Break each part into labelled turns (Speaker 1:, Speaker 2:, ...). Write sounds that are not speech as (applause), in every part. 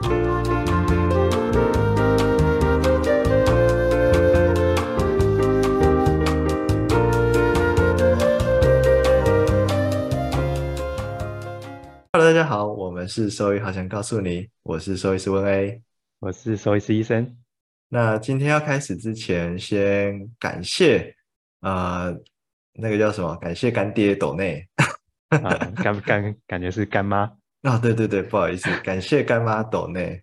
Speaker 1: Hello，大家好，我们是兽医，好想告诉你，我是兽医师温 A，
Speaker 2: 我是兽医师医生。
Speaker 1: 那今天要开始之前，先感谢呃，那个叫什么？感谢干爹斗内
Speaker 2: 啊，干干感觉是干妈 (laughs)
Speaker 1: 啊，对对对，不好意思，感谢干妈抖内。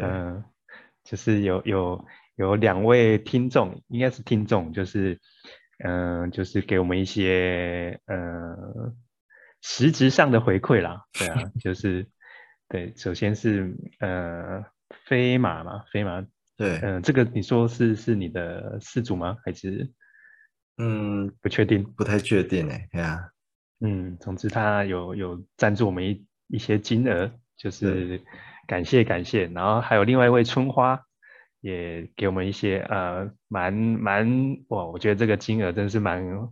Speaker 2: 嗯，就是有有有两位听众，应该是听众，就是嗯，就是给我们一些嗯。实质上的回馈啦，(laughs) 对啊，就是对，首先是呃飞马嘛，飞马，
Speaker 1: 对，
Speaker 2: 嗯，这个你说是是你的事主吗？还是
Speaker 1: 嗯
Speaker 2: 不确定，
Speaker 1: 不太确定哎，对啊，
Speaker 2: 嗯，总之他有有赞助我们一一些金额，就是感谢感谢，然后还有另外一位春花也给我们一些呃蛮蛮哇，我觉得这个金额真是蛮。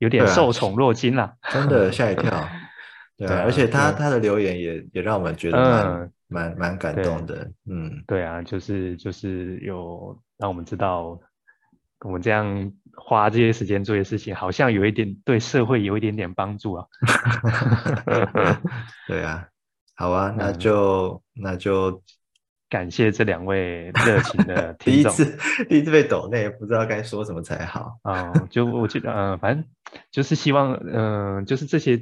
Speaker 2: 有点受宠若惊了，
Speaker 1: 真的 (laughs) 吓一跳。对，而且他他的留言也也让我们觉得蛮蛮蛮感动的。嗯，
Speaker 2: 对啊，就是就是有让我们知道，我们这样花这些时间做些事情，好像有一点对社会有一点点帮助啊。(laughs)
Speaker 1: 对啊，好啊，那就那就。
Speaker 2: 感谢这两位热情的听
Speaker 1: 众。(laughs) 第一次，第一次被抖内，不知道该说什么才好
Speaker 2: 啊！就我记得，嗯，反正就是希望，嗯，就是这些，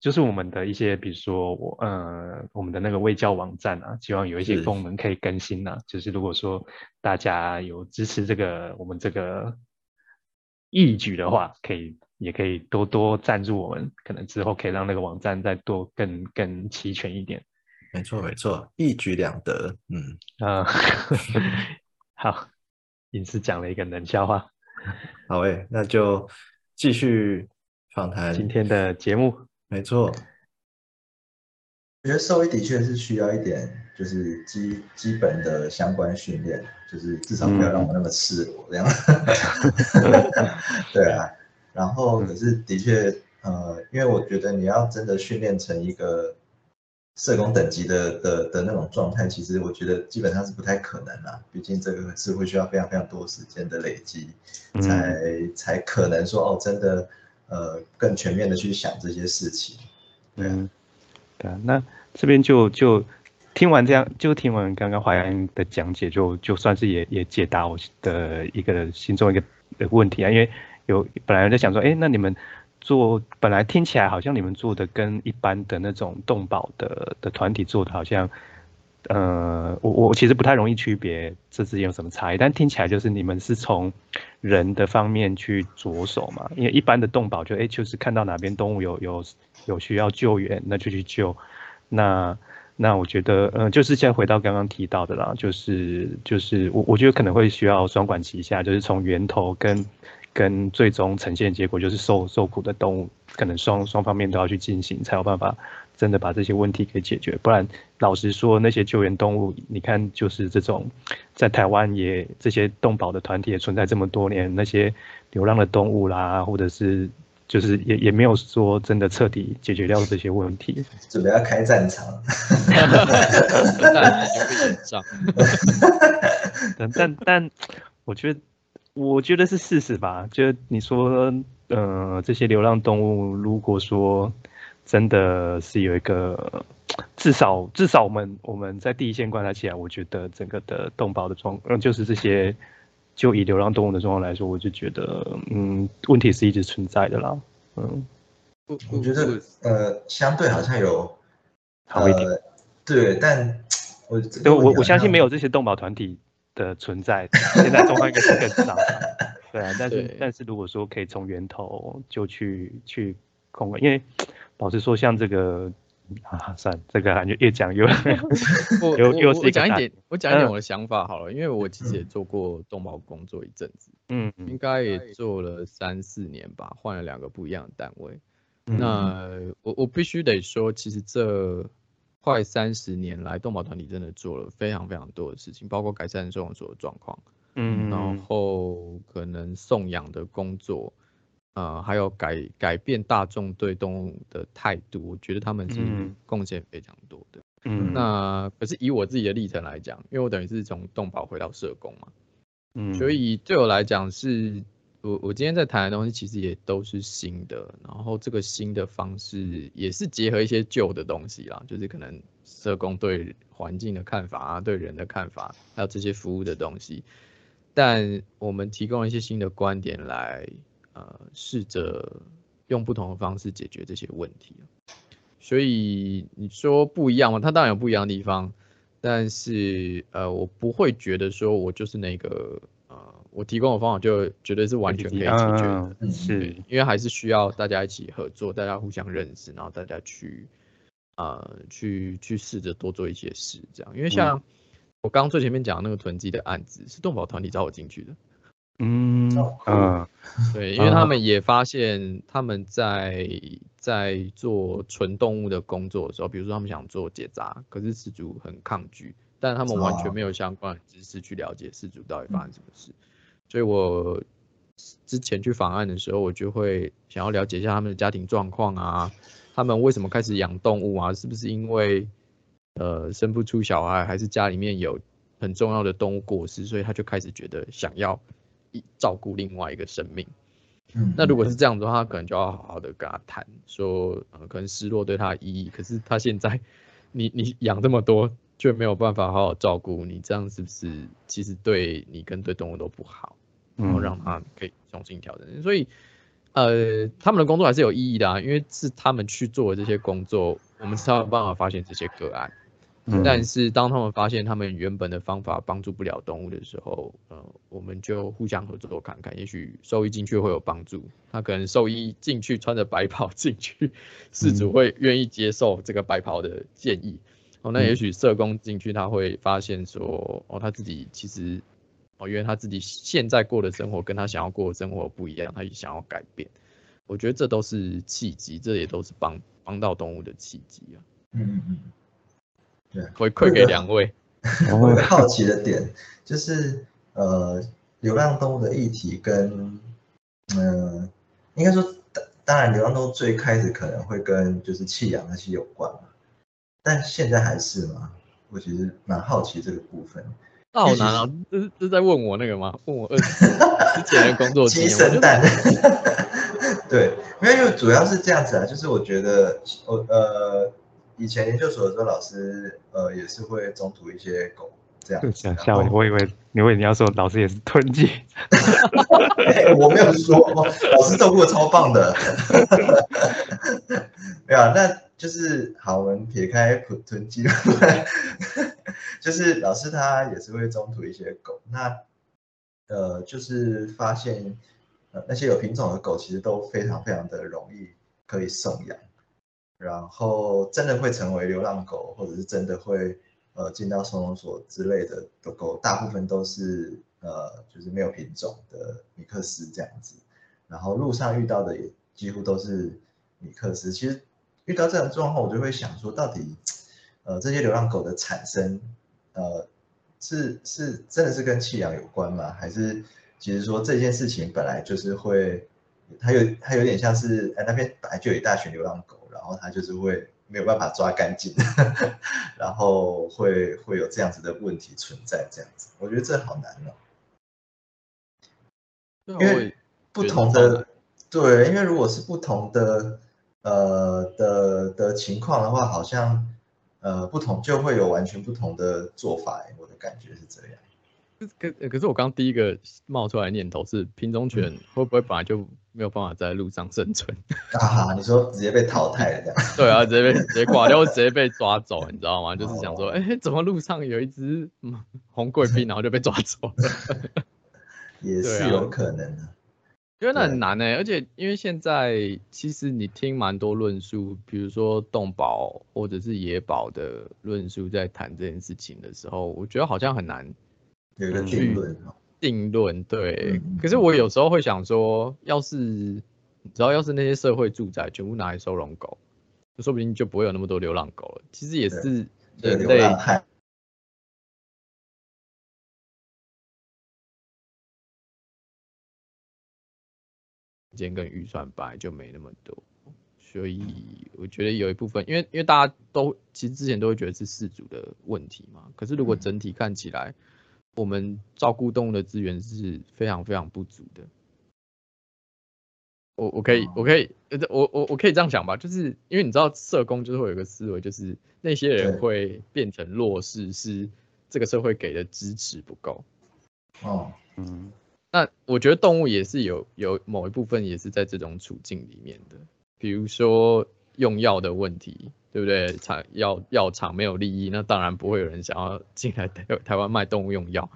Speaker 2: 就是我们的一些，比如说我，嗯，我们的那个卫教网站啊，希望有一些功能可以更新啊。就是如果说大家有支持这个我们这个义举的话，可以也可以多多赞助我们，可能之后可以让那个网站再多更更齐全一点。
Speaker 1: 没错，没错，一举两得。嗯
Speaker 2: 啊，(laughs) 好，隐私讲了一个冷笑话。(laughs)
Speaker 1: 好诶，那就继续访谈
Speaker 2: 今天的节目。
Speaker 1: 没错，我觉得兽医的确是需要一点，就是基基本的相关训练，就是至少不要让我那么赤裸这样。(laughs) 对啊，然后可是的确，呃，因为我觉得你要真的训练成一个。社工等级的的的那种状态，其实我觉得基本上是不太可能啦。毕竟这个是会需要非常非常多时间的累积，才才可能说哦，真的呃更全面的去想这些事情。
Speaker 2: 嗯，对啊。那这边就就听完这样，就听完刚刚淮安的讲解，就就算是也也解答我的一个心中一个的问题啊。因为有本来在想说，哎，那你们。做本来听起来好像你们做的跟一般的那种动保的的团体做的好像，呃，我我其实不太容易区别这之间有什么差异，但听起来就是你们是从人的方面去着手嘛，因为一般的动保就哎就是看到哪边动物有有有需要救援，那就去救，那那我觉得呃就是先回到刚刚提到的啦，就是就是我我觉得可能会需要双管齐下，就是从源头跟。跟最终呈现结果就是受受苦的动物，可能双双方面都要去进行，才有办法真的把这些问题给解决。不然，老实说，那些救援动物，你看，就是这种在台湾也这些动保的团体也存在这么多年，那些流浪的动物啦，或者是就是也也没有说真的彻底解决掉这些问题。
Speaker 1: 准备要开战场，
Speaker 2: 但但但，我觉得。我觉得是事实吧，就你说，呃，这些流浪动物，如果说真的是有一个，至少至少我们我们在第一线观察起来，我觉得整个的动保的状，嗯，就是这些，就以流浪动物的状况来说，我就觉得，嗯，问题是一直存在的啦，嗯，
Speaker 1: 我我觉得，呃，相对好像有
Speaker 2: 好一点，
Speaker 1: 对，但我
Speaker 2: 对我我相信没有这些动保团体。的存在，现在状况应该是更糟。对啊，但是但是如果说可以从源头就去去控因为老实说，像这个啊，算这个感觉越讲越 (laughs)
Speaker 3: 又 (laughs) 又我讲一点，我讲一点我的想法好了，因为我其实也做过动保工作一阵子，嗯，应该也做了三四年吧，换了两个不一样的单位。那我我必须得说，其实这。快三十年来，动保团体真的做了非常非常多的事情，包括改善收容所的状况，嗯，然后可能送养的工作，呃，还有改改变大众对动物的态度，我觉得他们是贡献非常多的。嗯，那可是以我自己的历程来讲，因为我等于是从动保回到社工嘛，嗯，所以对我来讲是，我我今天在谈的东西其实也都是新的，然后这个新的方式也是结合一些旧的东西啦，就是可能社工对环境的看法啊，对人的看法，还有这些服务的东西，但我们提供一些新的观点来，呃，试着用不同的方式解决这些问题。所以你说不一样嘛？它当然有不一样的地方，但是呃，我不会觉得说我就是那个呃，我提供的方法就绝对是完全可以解决的，
Speaker 2: 是
Speaker 3: 因为还是需要大家一起合作，大家互相认识，然后大家去呃去去试着多做一些事，这样。因为像我刚刚最前面讲的那个囤积的案子，是动保团体找我进去的。
Speaker 2: 嗯啊，
Speaker 3: 对，因为他们也发现他们在在做纯动物的工作的时候，比如说他们想做结扎，可是饲主很抗拒，但他们完全没有相关的知识去了解饲主到底发生什么事，所以我之前去访案的时候，我就会想要了解一下他们的家庭状况啊，他们为什么开始养动物啊，是不是因为呃生不出小孩，还是家里面有很重要的动物过世，所以他就开始觉得想要。照顾另外一个生命，嗯，那如果是这样的话，可能就要好好的跟他谈，说，呃，可能失落对他的意义。可是他现在，你你养这么多，却没有办法好好照顾你，这样是不是其实对你跟对动物都不好？然后让他可以重新调整。所以，呃，他们的工作还是有意义的啊，因为是他们去做这些工作，我们才有办法发现这些个案。但是当他们发现他们原本的方法帮助不了动物的时候，呃，我们就互相合作看看，也许兽医进去会有帮助。他可能兽医进去穿着白袍进去，饲主会愿意接受这个白袍的建议。哦，那也许社工进去他会发现说，哦，他自己其实，哦，因为他自己现在过的生活跟他想要过的生活不一样，他也想要改变。我觉得这都是契机，这也都是帮帮到动物的契机啊。嗯嗯嗯。
Speaker 1: 对，
Speaker 3: 回馈给两位。(laughs)
Speaker 1: 我好奇的点就是，呃，流浪动物的议题跟，嗯，应该说，当当然，流浪动物最开始可能会跟就是弃养那些有关嘛，但现在还是吗？我其实蛮好奇这个部分。
Speaker 3: 那好难啊，这是这是在问我那个吗？问我二 (laughs) 之前的工作
Speaker 1: 鸡生蛋。(laughs) 对，因为主要是这样子啊，就是我觉得我呃。以前研究所的时候，老师呃也是会中途一些狗这样。(laughs)
Speaker 2: 吓吓我！我以为你为你要说老师也是囤积。(laughs)
Speaker 1: 我没有说，老师照顾超棒的。(laughs) 没有，那就是好，我们撇开囤囤积，就是老师他也是会中途一些狗。那呃，就是发现呃那些有品种的狗，其实都非常非常的容易可以送养。然后真的会成为流浪狗，或者是真的会呃进到收容所之类的的狗，大部分都是呃就是没有品种的米克斯这样子。然后路上遇到的也几乎都是米克斯。其实遇到这种状况，我就会想说，到底呃这些流浪狗的产生，呃是是真的是跟弃养有关吗？还是其实说这件事情本来就是会，它有它有点像是哎那边本来就有一大群流浪狗。然后它就是会没有办法抓干净，(laughs) 然后会会有这样子的问题存在，这样子，我觉得这好难哦。因为不同的对，因为如果是不同的呃的的情况的话，好像呃不同就会有完全不同的做法，我的感觉是这样。
Speaker 3: 可可是我刚第一个冒出来念头是品种犬会不会本来就没有办法在路上生存 (laughs)
Speaker 1: 啊？你说直接被淘汰了这样？
Speaker 3: 对啊，直接被直接挂掉，直接被抓走，你知道吗？就是想说，哎，怎么路上有一只 (laughs) 红贵宾，然后就被抓走了？(laughs)
Speaker 1: 也是有可能的，
Speaker 3: 因为那很难呢。而且因为现在其实你听蛮多论述，比如说动保或者是野保的论述，在谈这件事情的时候，我觉得好像很难。
Speaker 1: 有一个定论
Speaker 3: 定论对。可是我有时候会想说，要是你知道，要是那些社会住宅全部拿来收容狗，说不定就不会有那么多流浪狗了。其实也是人类时间跟预算本来就没那么多，所以我觉得有一部分，因为因为大家都其实之前都会觉得是事主的问题嘛，可是如果整体看起来，我们照顾动物的资源是非常非常不足的。我我可以我可以我我我可以这样想吧，就是因为你知道社工就是会有个思维，就是那些人会变成弱势，是这个社会给的支持不够。
Speaker 1: 哦，嗯。
Speaker 3: 那我觉得动物也是有有某一部分也是在这种处境里面的，比如说用药的问题，对不对？厂药药厂没有利益，那当然不会有人想要进来台台湾卖动物用药。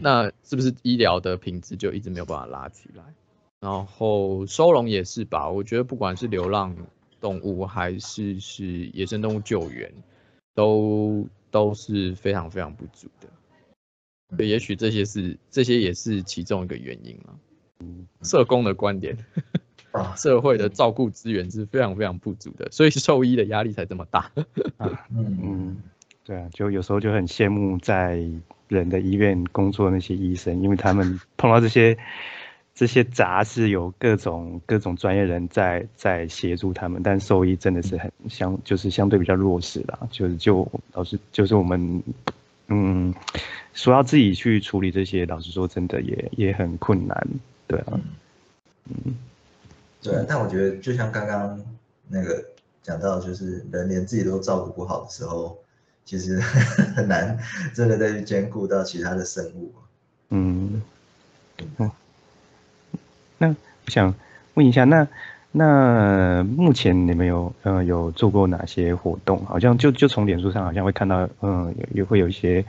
Speaker 3: 那是不是医疗的品质就一直没有办法拉起来？然后收容也是吧，我觉得不管是流浪动物还是是野生动物救援，都都是非常非常不足的。对，也许这些是这些也是其中一个原因嘛。嗯，社工的观点，社会的照顾资源是非常非常不足的，所以兽医的压力才这么大。(laughs)
Speaker 2: 嗯嗯，对啊，就有时候就很羡慕在人的医院工作那些医生，因为他们 (laughs) 碰到这些这些杂事，有各种各种专业人在在协助他们，但兽医真的是很相就是相对比较弱势啦，就是就老师就是我们。嗯，说要自己去处理这些，老实说，真的也也很困难，对啊，
Speaker 1: 嗯，对，但我觉得就像刚刚那个讲到，就是人连自己都照顾不好的时候，其实很难真的再去兼顾到其他的生物。
Speaker 2: 嗯，嗯，那我想问一下，那那目前你们有呃有做过哪些活动？好像就就从脸书上好像会看到，嗯，也会有一些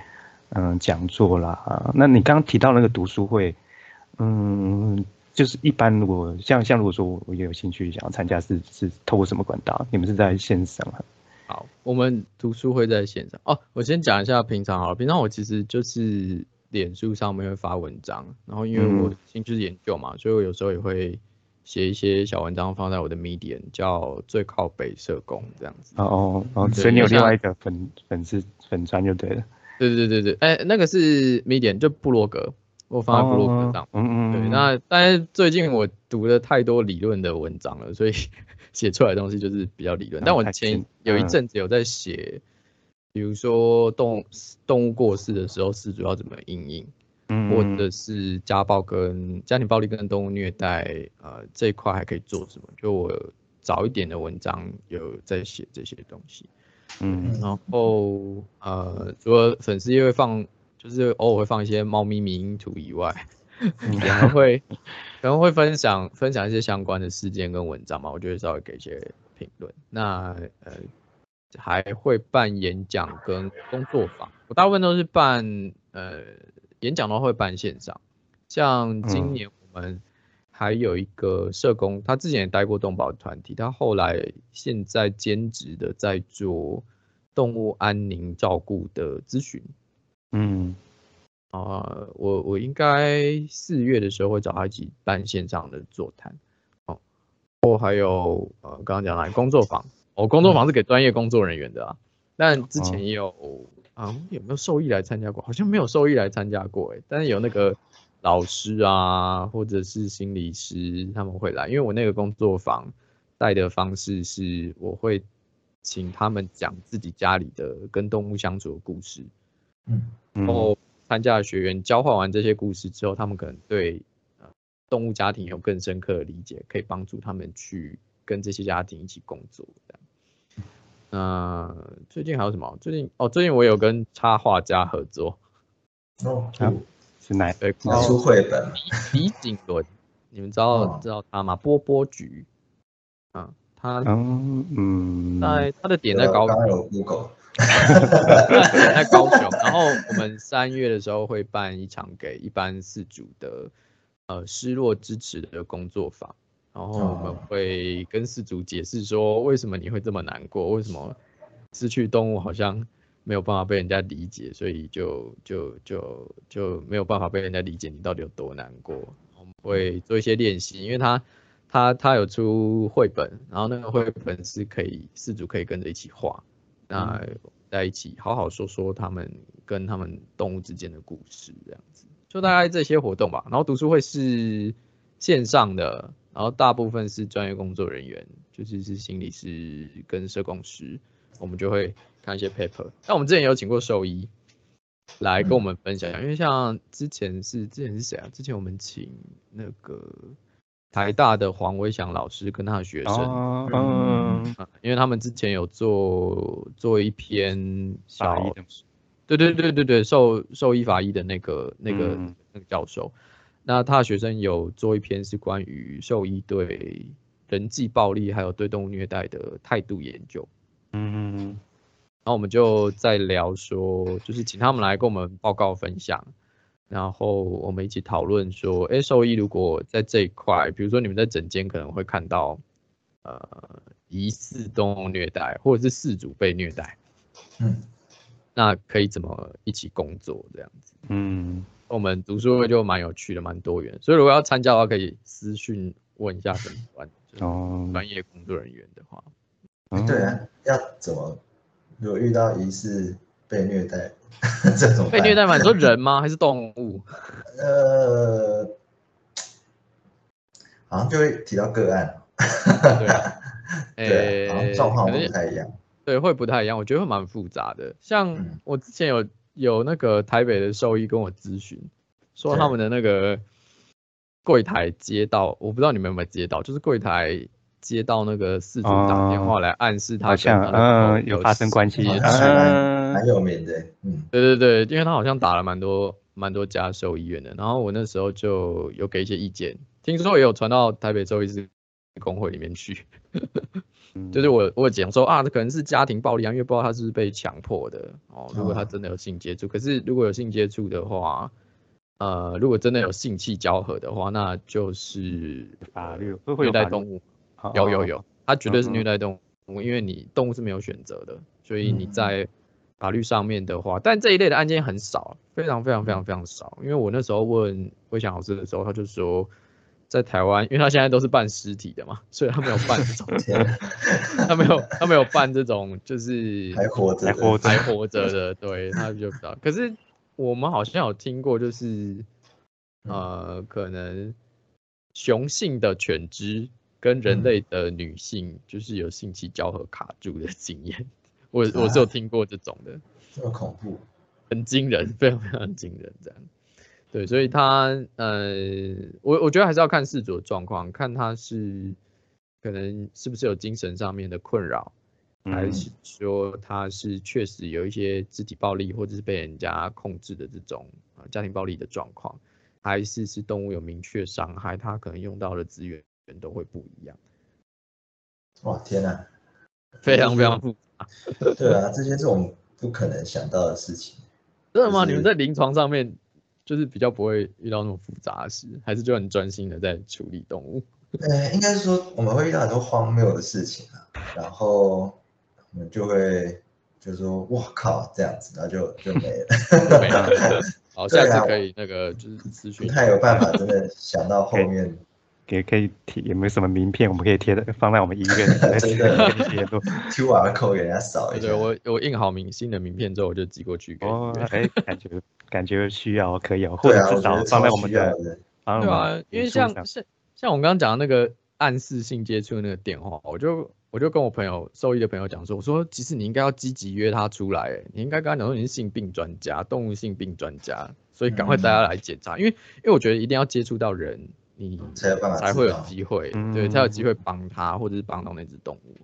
Speaker 2: 嗯讲座啦。那你刚刚提到那个读书会，嗯，就是一般如果像像如果说我也有兴趣想要参加，是是透过什么管道？你们是在线上啊？
Speaker 3: 好，我们读书会在线上。哦，我先讲一下平常好了。平常我其实就是脸书上面会发文章，然后因为我兴趣是研究嘛，所以我有时候也会。写一些小文章放在我的 Medium，叫最靠北社工这样子。
Speaker 2: 哦哦哦，所以你有另外一个粉粉丝粉专就对了。
Speaker 3: 对对对对哎，那个是 Medium，就部落格，我放在部落格上。嗯嗯。对，那但是最近我读了太多理论的文章了，所以 (laughs) 写出来的东西就是比较理论。但我前有一阵子有在写，比如说动动物过世的时候，事主要怎么应应。或者是家暴跟家庭暴力跟动物虐待，呃，这一块还可以做什么？就我早一点的文章有在写这些东西，嗯，然后呃，除了粉丝也会放，就是偶尔会放一些猫咪迷因图以外，(laughs) 可能会可能会分享分享一些相关的事件跟文章嘛，我就会稍微给一些评论。那呃，还会办演讲跟工作坊，我大部分都是办呃。演讲的话会办线上，像今年我们还有一个社工，他之前也待过动保团体，他后来现在兼职的在做动物安宁照顾的咨询。嗯，啊，我我应该四月的时候会找他一起办线上的座谈。哦，或还有呃刚刚讲了工作坊，哦，工作坊是给专业工作人员的啊，但之前也有。啊，有没有受益来参加过？好像没有受益来参加过，哎，但是有那个老师啊，或者是心理师他们会来，因为我那个工作坊带的方式是，我会请他们讲自己家里的跟动物相处的故事，嗯，然后参加的学员交换完这些故事之后，他们可能对呃动物家庭有更深刻的理解，可以帮助他们去跟这些家庭一起工作，这样。那最近还有什么？最近哦，最近我有跟插画家合作。
Speaker 1: 哦，
Speaker 2: 是哪
Speaker 1: 对？出绘本。
Speaker 3: 李景伦，你们知道知道他吗？波波菊。嗯，他嗯嗯，在他的点在高雄。(laughs) 在高雄。然后我们三月的时候会办一场给一般四组的呃失落支持的工作坊。然后我们会跟事主解释说，为什么你会这么难过？为什么失去动物好像没有办法被人家理解？所以就就就就没有办法被人家理解你到底有多难过。我们会做一些练习，因为他他他有出绘本，然后那个绘本是可以事主可以跟着一起画，那在一起好好说说他们跟他们动物之间的故事，这样子就大概这些活动吧。然后读书会是线上的。然后大部分是专业工作人员，就是是心理师跟社工师，我们就会看一些 paper。那我们之前有请过兽医来跟我们分享，因为像之前是之前是谁啊？之前我们请那个台大的黄威祥老师跟他的学生，嗯，因为他们之前有做做一篇小。对对对对对，兽兽医法医的那个那个那个教授，那他的学生有做一篇是关于兽医对人际暴力还有对动物虐待的态度研究。嗯，然后我们就在聊说，就是请他们来跟我们报告分享，然后我们一起讨论说，哎，兽医如果在这一块，比如说你们在整间可能会看到，呃，疑似动物虐待或者是事主被虐待，嗯。那可以怎么一起工作这样子？嗯，我们读书会就蛮有趣的，蛮多元。所以如果要参加的话，可以私讯问一下本专哦专业工作人员的话。
Speaker 1: 对啊，要怎么？如果遇到疑似被虐待 (laughs) 这种
Speaker 3: 被虐待嘛？你说人吗？还是动物？(laughs) 呃，
Speaker 1: 好像就会提到个案。对，对，好像状况不太一样。
Speaker 3: 对，会不太一样，我觉得会蛮复杂的。像我之前有有那个台北的兽医跟我咨询，说他们的那个柜台接到，我不知道你们有没有接到，就是柜台接到那个事主打电话来暗示他
Speaker 2: 像嗯有发生关系，
Speaker 1: 蛮有名的。
Speaker 3: 嗯，对对对，因为他好像打了蛮多蛮多家兽医院的，然后我那时候就有给一些意见，听说也有传到台北兽医师工会里面去。(laughs) 就是我我讲说啊，这可能是家庭暴力啊，因为不知道他是不是被强迫的哦。如果他真的有性接触，可是如果有性接触的话，呃，如果真的有性器交合的话，那就是
Speaker 2: 法律
Speaker 3: 虐待动物。有有有，它绝对是虐待动物，因为你动物是没有选择的，所以你在法律上面的话，但这一类的案件很少，非常非常非常非常少。因为我那时候问魏翔老师的时候，他就说。在台湾，因为他现在都是办尸体的嘛，所以他没有办这种，他没有他没有办这种，就是
Speaker 1: 还活着
Speaker 2: 还活
Speaker 3: 着还活着的，对，他就不知道。可是我们好像有听过，就是呃，可能雄性的犬只跟人类的女性，就是有性器交合卡住的经验，我我是有听过这种的，
Speaker 1: 这么恐怖，
Speaker 3: 很惊人，非常非常惊人，这样。对，所以他呃，我我觉得还是要看事主的状况，看他是可能是不是有精神上面的困扰，还是说他是确实有一些肢体暴力或者是被人家控制的这种啊家庭暴力的状况，还是是动物有明确伤害，他可能用到的资源都会不一样。
Speaker 1: 哇，天哪，
Speaker 3: 非常非常复杂。(laughs)
Speaker 1: 对啊，这些是我们不可能想到的事情。
Speaker 3: 真的吗？你们在临床上面？就是比较不会遇到那种复杂的事，还是就很专心的在处理动物。
Speaker 1: 呃，应该是说我们会遇到很多荒谬的事情啊，然后我们就会就说“哇靠”这样子，然后就就没了。(laughs)
Speaker 3: 没了。好，(laughs) 下次可以那个就是咨询。
Speaker 1: 不太有办法，真的想到后面。
Speaker 2: 也可以贴，有没有什么名片我们可以贴的，放在我们医院 (laughs)
Speaker 1: 真的贴都 QR code 给人家扫一下。
Speaker 3: 对，我我印好明星的名片之后，我就寄过去给。
Speaker 2: 哦，哎，感觉 (laughs) 感觉需要可以哦，或者至少放在我们的。
Speaker 3: 对啊，因为像像像我刚刚讲的那个暗示性接触那个电话，我就我就跟我朋友兽医的朋友讲说，我说其实你应该要积极约他出来，你应该跟他讲说你是性病专家，动物性病专家，所以赶快带他来检查，因为因为我觉得一定要接触到人。你才有办法，才会有机会，对，才有机会帮他，或者是帮到那只动物。